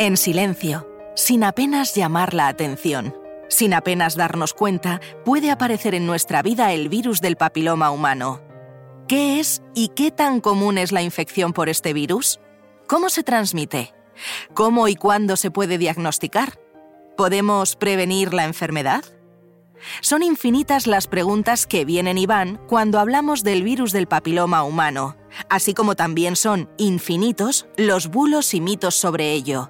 En silencio, sin apenas llamar la atención, sin apenas darnos cuenta, puede aparecer en nuestra vida el virus del papiloma humano. ¿Qué es y qué tan común es la infección por este virus? ¿Cómo se transmite? ¿Cómo y cuándo se puede diagnosticar? ¿Podemos prevenir la enfermedad? Son infinitas las preguntas que vienen y van cuando hablamos del virus del papiloma humano, así como también son infinitos los bulos y mitos sobre ello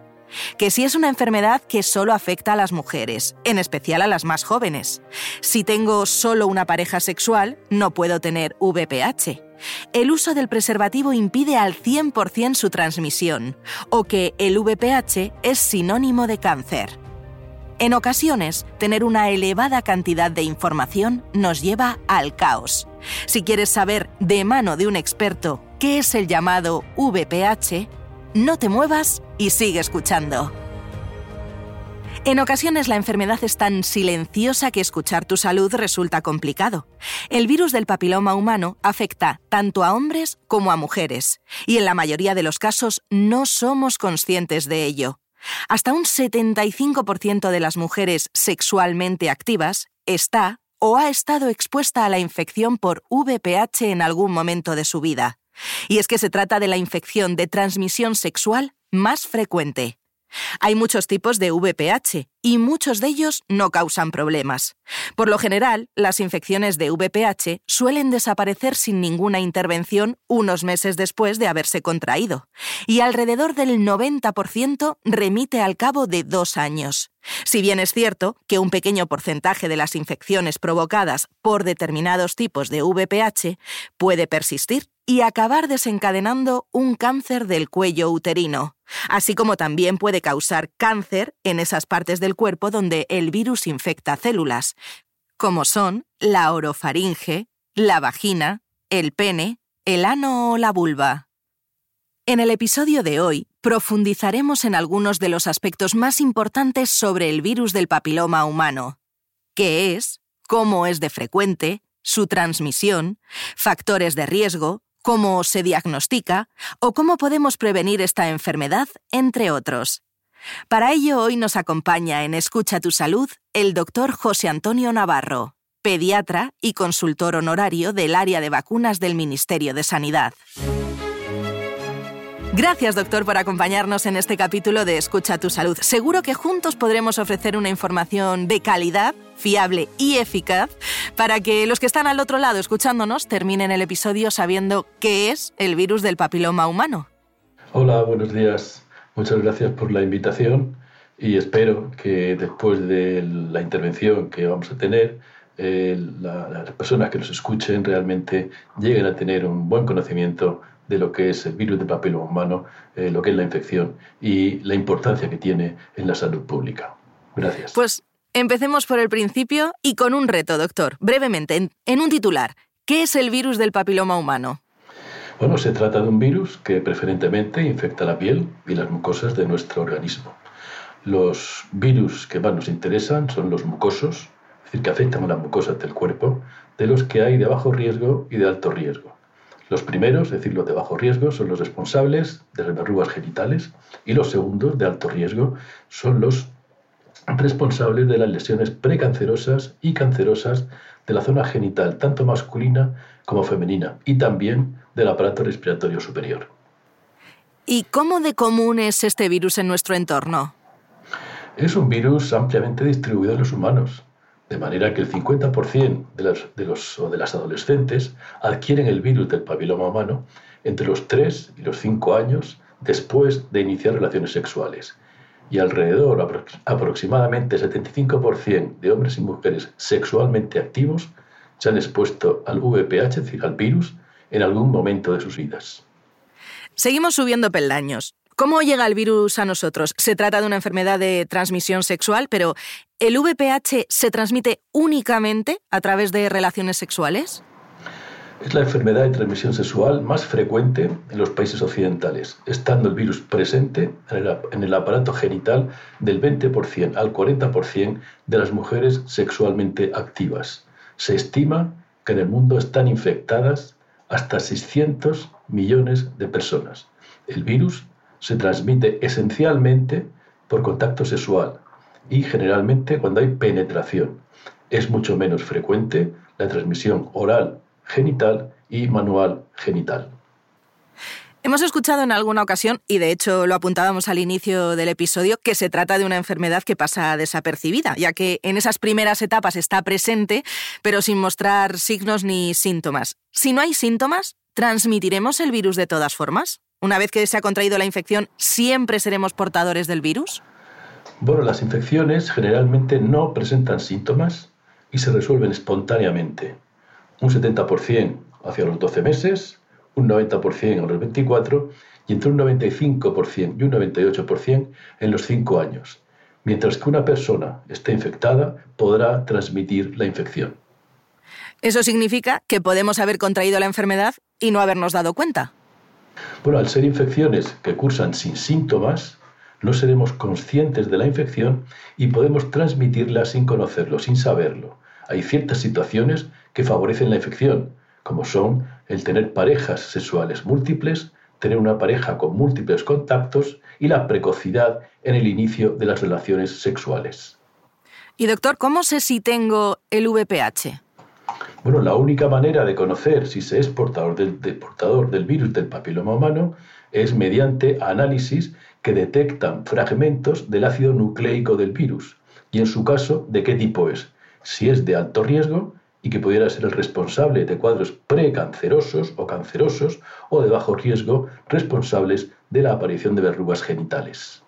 que si es una enfermedad que solo afecta a las mujeres, en especial a las más jóvenes. Si tengo solo una pareja sexual, no puedo tener VPH. El uso del preservativo impide al 100% su transmisión, o que el VPH es sinónimo de cáncer. En ocasiones, tener una elevada cantidad de información nos lleva al caos. Si quieres saber de mano de un experto qué es el llamado VPH, no te muevas y sigue escuchando. En ocasiones la enfermedad es tan silenciosa que escuchar tu salud resulta complicado. El virus del papiloma humano afecta tanto a hombres como a mujeres, y en la mayoría de los casos no somos conscientes de ello. Hasta un 75% de las mujeres sexualmente activas está o ha estado expuesta a la infección por VPH en algún momento de su vida. Y es que se trata de la infección de transmisión sexual más frecuente. Hay muchos tipos de VPH y muchos de ellos no causan problemas. Por lo general, las infecciones de VPH suelen desaparecer sin ninguna intervención unos meses después de haberse contraído, y alrededor del 90% remite al cabo de dos años. Si bien es cierto que un pequeño porcentaje de las infecciones provocadas por determinados tipos de VPH puede persistir y acabar desencadenando un cáncer del cuello uterino, así como también puede causar cáncer en esas partes del cuerpo donde el virus infecta células, como son la orofaringe, la vagina, el pene, el ano o la vulva. En el episodio de hoy profundizaremos en algunos de los aspectos más importantes sobre el virus del papiloma humano. ¿Qué es? ¿Cómo es de frecuente? ¿Su transmisión? ¿Factores de riesgo? Cómo se diagnostica o cómo podemos prevenir esta enfermedad, entre otros. Para ello hoy nos acompaña en Escucha tu Salud el doctor José Antonio Navarro, pediatra y consultor honorario del área de vacunas del Ministerio de Sanidad. Gracias, doctor, por acompañarnos en este capítulo de Escucha tu Salud. Seguro que juntos podremos ofrecer una información de calidad, fiable y eficaz para que los que están al otro lado escuchándonos terminen el episodio sabiendo qué es el virus del papiloma humano. Hola, buenos días. Muchas gracias por la invitación y espero que después de la intervención que vamos a tener, eh, las personas que nos escuchen realmente lleguen a tener un buen conocimiento de lo que es el virus de papiloma humano, eh, lo que es la infección y la importancia que tiene en la salud pública. Gracias. Pues empecemos por el principio y con un reto, doctor. Brevemente, en, un titular, ¿qué es el virus del papiloma humano? Bueno, se trata de un virus que preferentemente infecta la piel y las mucosas de nuestro organismo. Los virus que más nos interesan son los mucosos, es decir, que afectan a las mucosas del cuerpo, de los que hay de bajo riesgo y de alto riesgo. Los primeros, es decir, los de bajo riesgo, son los responsables de las verrugas genitales y los segundos, de alto riesgo, son los responsables de las lesiones precancerosas y cancerosas de la zona genital, tanto masculina como femenina, y también del aparato respiratorio superior. ¿Y cómo de común es este virus en nuestro entorno? Es un virus ampliamente distribuido en los humanos de manera que el 50% de, los, de, los, de las adolescentes adquieren el virus del papiloma humano entre los 3 y los 5 años después de iniciar relaciones sexuales. Y alrededor, aproximadamente 75% de hombres y mujeres sexualmente activos se han expuesto al VPH, es decir, al virus, en algún momento de sus vidas. Seguimos subiendo peldaños. ¿Cómo llega el virus a nosotros? Se trata de una enfermedad de transmisión sexual, pero ¿el VPH se transmite únicamente a través de relaciones sexuales? Es la enfermedad de transmisión sexual más frecuente en los países occidentales, estando el virus presente en el aparato genital del 20% al 40% de las mujeres sexualmente activas. Se estima que en el mundo están infectadas hasta 600 millones de personas. El virus se transmite esencialmente por contacto sexual y generalmente cuando hay penetración. Es mucho menos frecuente la transmisión oral genital y manual genital. Hemos escuchado en alguna ocasión, y de hecho lo apuntábamos al inicio del episodio, que se trata de una enfermedad que pasa desapercibida, ya que en esas primeras etapas está presente, pero sin mostrar signos ni síntomas. Si no hay síntomas, ¿transmitiremos el virus de todas formas? Una vez que se ha contraído la infección, ¿siempre seremos portadores del virus? Bueno, las infecciones generalmente no presentan síntomas y se resuelven espontáneamente. Un 70% hacia los 12 meses, un 90% a los 24 y entre un 95% y un 98% en los 5 años, mientras que una persona esté infectada podrá transmitir la infección. Eso significa que podemos haber contraído la enfermedad y no habernos dado cuenta. Bueno, al ser infecciones que cursan sin síntomas, no seremos conscientes de la infección y podemos transmitirla sin conocerlo, sin saberlo. Hay ciertas situaciones que favorecen la infección, como son el tener parejas sexuales múltiples, tener una pareja con múltiples contactos y la precocidad en el inicio de las relaciones sexuales. Y doctor, ¿cómo sé si tengo el VPH? Bueno, la única manera de conocer si se es portador del, portador del virus del papiloma humano es mediante análisis que detectan fragmentos del ácido nucleico del virus y en su caso de qué tipo es, si es de alto riesgo y que pudiera ser el responsable de cuadros precancerosos o cancerosos o de bajo riesgo responsables de la aparición de verrugas genitales.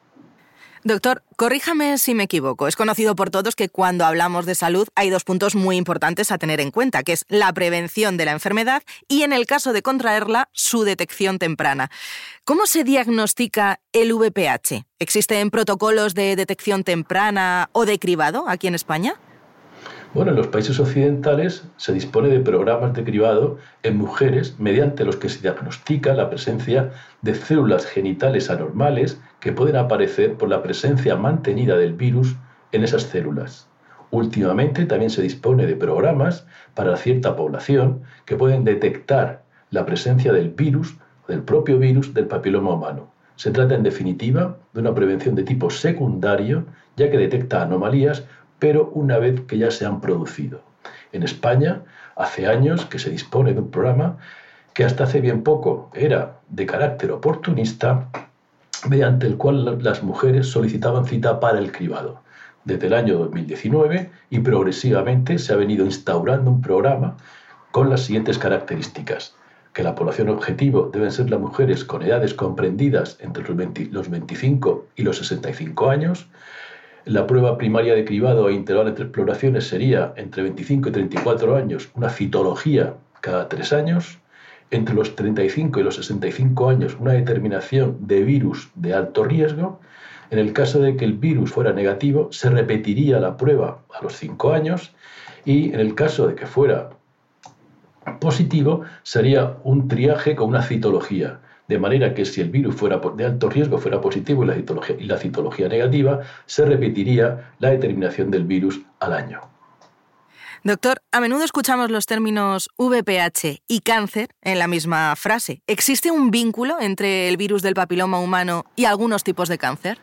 Doctor, corríjame si me equivoco. Es conocido por todos que cuando hablamos de salud hay dos puntos muy importantes a tener en cuenta, que es la prevención de la enfermedad y, en el caso de contraerla, su detección temprana. ¿Cómo se diagnostica el VPH? ¿Existen protocolos de detección temprana o de cribado aquí en España? Bueno, en los países occidentales se dispone de programas de cribado en mujeres mediante los que se diagnostica la presencia de células genitales anormales que pueden aparecer por la presencia mantenida del virus en esas células. Últimamente también se dispone de programas para cierta población que pueden detectar la presencia del virus, del propio virus del papiloma humano. Se trata en definitiva de una prevención de tipo secundario, ya que detecta anomalías pero una vez que ya se han producido. En España, hace años que se dispone de un programa que hasta hace bien poco era de carácter oportunista, mediante el cual las mujeres solicitaban cita para el cribado. Desde el año 2019 y progresivamente se ha venido instaurando un programa con las siguientes características que la población objetivo deben ser las mujeres con edades comprendidas entre los, 25 y los 65 años, la prueba primaria de cribado e intervalo entre exploraciones sería entre 25 y 34 años, una citología cada tres años. Entre los 35 y los 65 años, una determinación de virus de alto riesgo. En el caso de que el virus fuera negativo, se repetiría la prueba a los 5 años. Y en el caso de que fuera positivo, sería un triaje con una citología de manera que si el virus fuera de alto riesgo fuera positivo y la, citología, y la citología negativa, se repetiría la determinación del virus al año. Doctor, a menudo escuchamos los términos VPH y cáncer en la misma frase. ¿Existe un vínculo entre el virus del papiloma humano y algunos tipos de cáncer?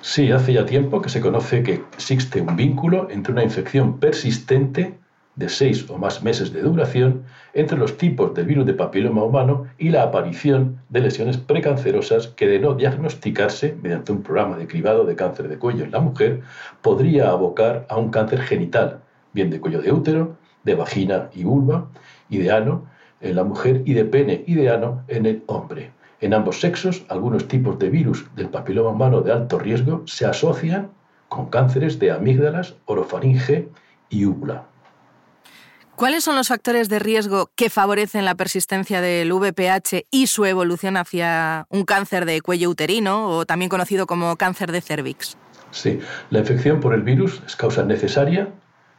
Sí, hace ya tiempo que se conoce que existe un vínculo entre una infección persistente de seis o más meses de duración entre los tipos del virus de papiloma humano y la aparición de lesiones precancerosas que de no diagnosticarse mediante un programa de cribado de cáncer de cuello en la mujer podría abocar a un cáncer genital, bien de cuello de útero, de vagina y vulva y de ano en la mujer y de pene y de ano en el hombre. En ambos sexos, algunos tipos de virus del papiloma humano de alto riesgo se asocian con cánceres de amígdalas, orofaringe y úvula. ¿Cuáles son los factores de riesgo que favorecen la persistencia del VPH y su evolución hacia un cáncer de cuello uterino o también conocido como cáncer de cervix? Sí, la infección por el virus es causa necesaria,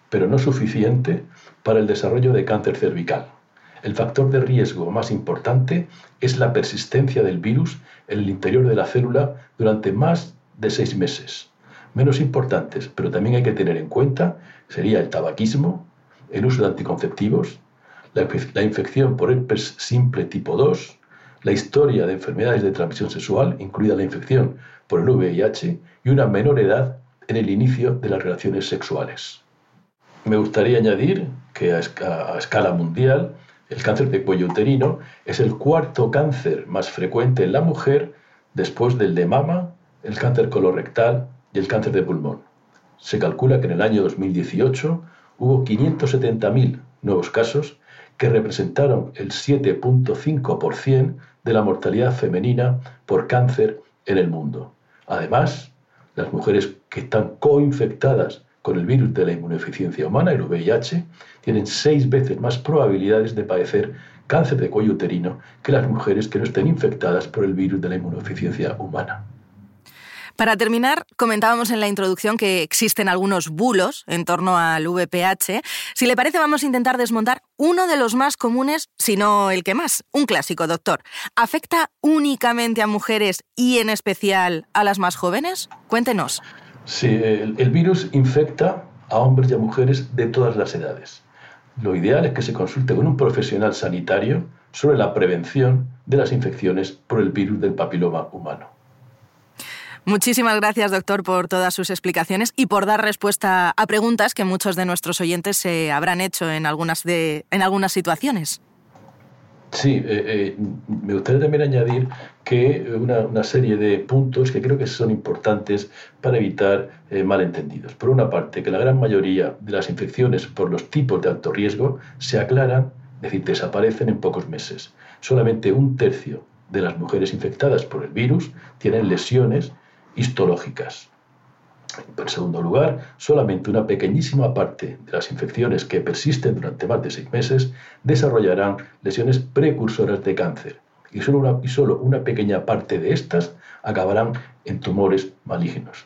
pero no suficiente para el desarrollo de cáncer cervical. El factor de riesgo más importante es la persistencia del virus en el interior de la célula durante más de seis meses. Menos importantes, pero también hay que tener en cuenta, sería el tabaquismo, el uso de anticonceptivos, la, infección por herpes simple tipo 2, la historia de enfermedades de transmisión sexual, incluida la infección por el VIH, y una menor edad en el inicio de las relaciones sexuales. Me gustaría añadir que a, escala mundial el cáncer de cuello uterino es el cuarto cáncer más frecuente en la mujer después del de mama, el cáncer colorectal y el cáncer de pulmón. Se calcula que en el año 2018 hubo 570.000 nuevos casos que representaron el 7.5% de la mortalidad femenina por cáncer en el mundo. Además, las mujeres que están coinfectadas con el virus de la inmunodeficiencia humana, el VIH, tienen seis veces más probabilidades de padecer cáncer de cuello uterino que las mujeres que no estén infectadas por el virus de la inmunodeficiencia humana. Para terminar, comentábamos en la introducción que existen algunos bulos en torno al VPH. Si le parece, vamos a intentar desmontar uno de los más comunes, si no el que más. Un clásico, doctor. ¿Afecta únicamente a mujeres y en especial a las más jóvenes? Cuéntenos. Sí, el, el virus infecta a hombres y a mujeres de todas las edades. Lo ideal es que se consulte con un profesional sanitario sobre la prevención de las infecciones por el virus del papiloma humano. Muchísimas gracias, doctor, por todas sus explicaciones y por dar respuesta a preguntas que muchos de nuestros oyentes se habrán hecho en algunas, de, en algunas situaciones. Sí, eh, eh, me gustaría también añadir que una, serie de puntos que creo que son importantes para evitar eh, malentendidos. Por una parte, que la gran mayoría de las infecciones por los tipos de alto riesgo se aclaran, es decir, desaparecen en pocos meses. Solamente un tercio de las mujeres infectadas por el virus tienen lesiones histológicas. En segundo lugar, solamente una pequeñísima parte de las infecciones que persisten durante más de seis meses desarrollarán lesiones precursoras de cáncer y solo una, pequeña parte de estas acabarán en tumores malignos.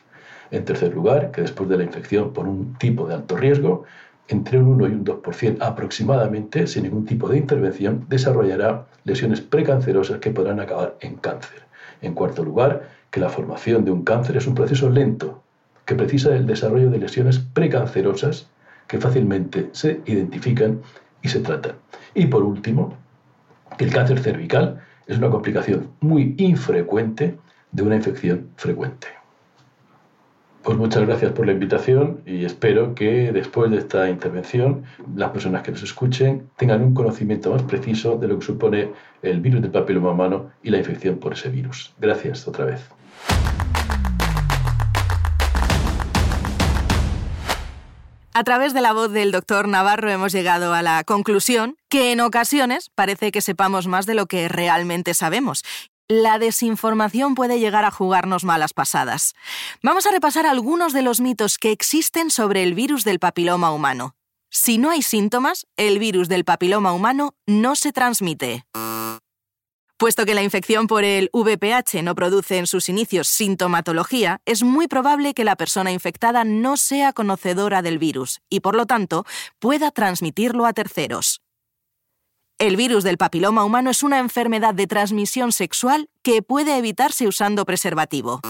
En tercer lugar, que después de la infección por un tipo de alto riesgo, entre un 1 y un 2% aproximadamente, sin ningún tipo de intervención, desarrollará lesiones precancerosas que podrán acabar en cáncer. En cuarto lugar, que la formación de un cáncer es un proceso lento que precisa del desarrollo de lesiones precancerosas que fácilmente se identifican y se tratan. Y por último, que el cáncer cervical es una complicación muy infrecuente de una infección frecuente. Pues muchas gracias por la invitación y espero que después de esta intervención las personas que nos escuchen tengan un conocimiento más preciso de lo que supone el virus del papiloma humano y la infección por ese virus. Gracias otra vez. A través de la voz del doctor Navarro hemos llegado a la conclusión que en ocasiones parece que sepamos más de lo que realmente sabemos. La desinformación puede llegar a jugarnos malas pasadas. Vamos a repasar algunos de los mitos que existen sobre el virus del papiloma humano. Si no hay síntomas, el virus del papiloma humano no se transmite. Puesto que la infección por el VPH no produce en sus inicios sintomatología, es muy probable que la persona infectada no sea conocedora del virus y, por lo tanto, pueda transmitirlo a terceros. El virus del papiloma humano es una enfermedad de transmisión sexual que puede evitarse usando preservativo.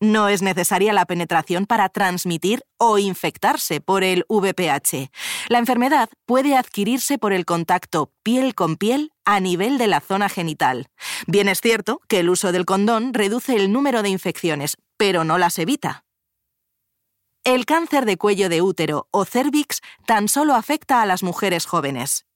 No es necesaria la penetración para transmitir o infectarse por el VPH. La enfermedad puede adquirirse por el contacto piel con piel a nivel de la zona genital. Bien es cierto que el uso del condón reduce el número de infecciones, pero no las evita. El cáncer de cuello de útero o cervix tan solo afecta a las mujeres jóvenes.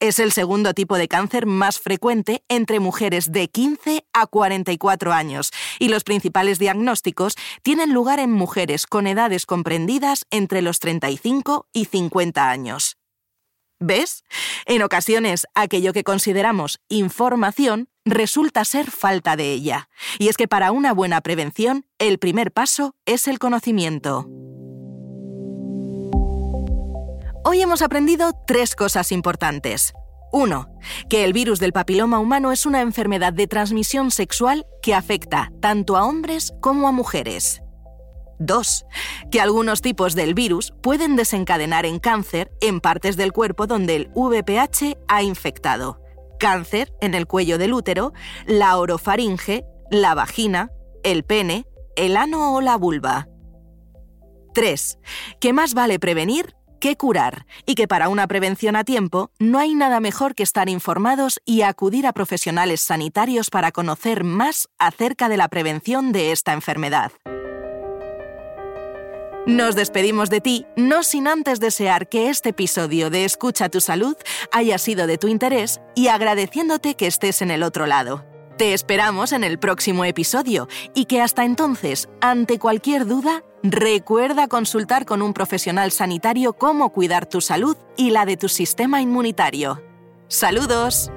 Es el segundo tipo de cáncer más frecuente entre mujeres de 15 a 44 años y los principales diagnósticos tienen lugar en mujeres con edades comprendidas entre los 35 y 50 años. ¿Ves? En ocasiones aquello que consideramos información resulta ser falta de ella. Y es que para una buena prevención, el primer paso es el conocimiento. Hoy hemos aprendido tres cosas importantes. 1. Que el virus del papiloma humano es una enfermedad de transmisión sexual que afecta tanto a hombres como a mujeres. 2. Que algunos tipos del virus pueden desencadenar en cáncer en partes del cuerpo donde el VPH ha infectado. Cáncer en el cuello del útero, la orofaringe, la vagina, el pene, el ano o la vulva. 3. Que más vale prevenir qué curar y que para una prevención a tiempo no hay nada mejor que estar informados y acudir a profesionales sanitarios para conocer más acerca de la prevención de esta enfermedad. Nos despedimos de ti, no sin antes desear que este episodio de Escucha tu Salud haya sido de tu interés y agradeciéndote que estés en el otro lado. Te esperamos en el próximo episodio y que hasta entonces, ante cualquier duda, recuerda consultar con un profesional sanitario cómo cuidar tu salud y la de tu sistema inmunitario. ¡Saludos!